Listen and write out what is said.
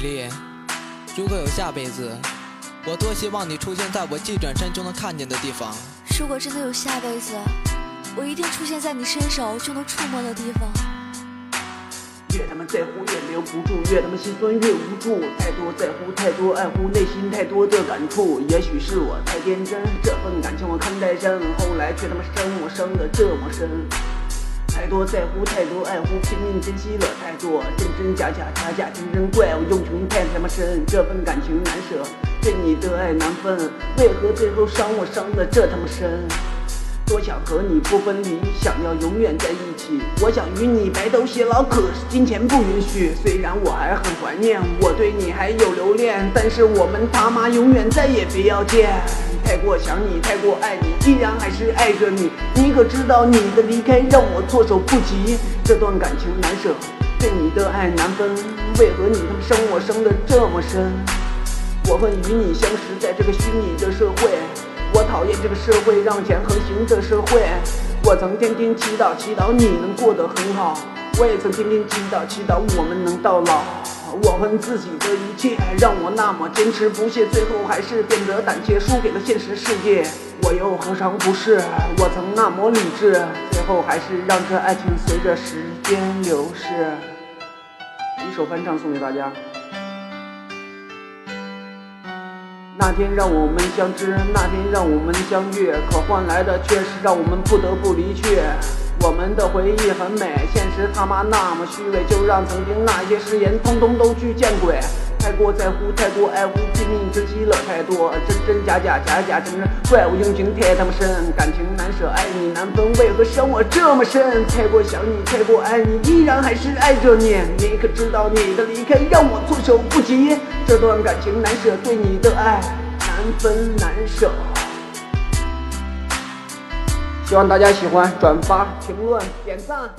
美丽，如果有下辈子，我多希望你出现在我一转身就能看见的地方。如果真的有下辈子，我一定出现在你伸手就能触摸的地方。越他妈在乎越留不住，越他妈心酸越无助。太多在乎，太多爱护，内心太多的感触。也许是我太天真，这份感情我看太深，后来却他妈伤我伤的这么深。太多在乎，太多爱护，拼命珍惜了太多，真真假假，假假真真，怪我用情太他妈深，这份感情难舍，对你的爱难分，为何最后伤我伤的这他妈深？多想和你不分离，想要永远在一起，我想与你白头偕老，可是金钱不允许。虽然我还很怀念，我对你还有留恋，但是我们他妈永远再也别要见。太过想你，太过爱你，依然还是爱着你。你可知道你的离开让我措手不及？这段感情难舍，对你的爱难分，为何你他妈生我生的这么深？我恨与你相识在这个虚拟的社会，我讨厌这个社会让钱横行的社会。我曾天天祈祷，祈祷你能过得很好，我也曾天天祈祷，祈祷我们能到老。我恨自己的一切，让我那么坚持不懈，最后还是变得胆怯，输给了现实世界。我又何尝不是？我曾那么理智，最后还是让这爱情随着时间流逝。一首翻唱送给大家。那天让我们相知，那天让我们相遇，可换来的却是让我们不得不离去。我们的回忆很美，现实他妈那么虚伪，就让曾经那些誓言通通都去见鬼。太过在乎，太过爱护，拼命珍惜了太多，真真假假，假假真真，怪物用情太他妈深，感情难舍，爱你难分，为何伤我这么深？太过想你，太过爱你，依然还是爱着你。你可知道你的离开让我措手不及？这段感情难舍，对你的爱难分难舍。希望大家喜欢，转发、评论、点赞。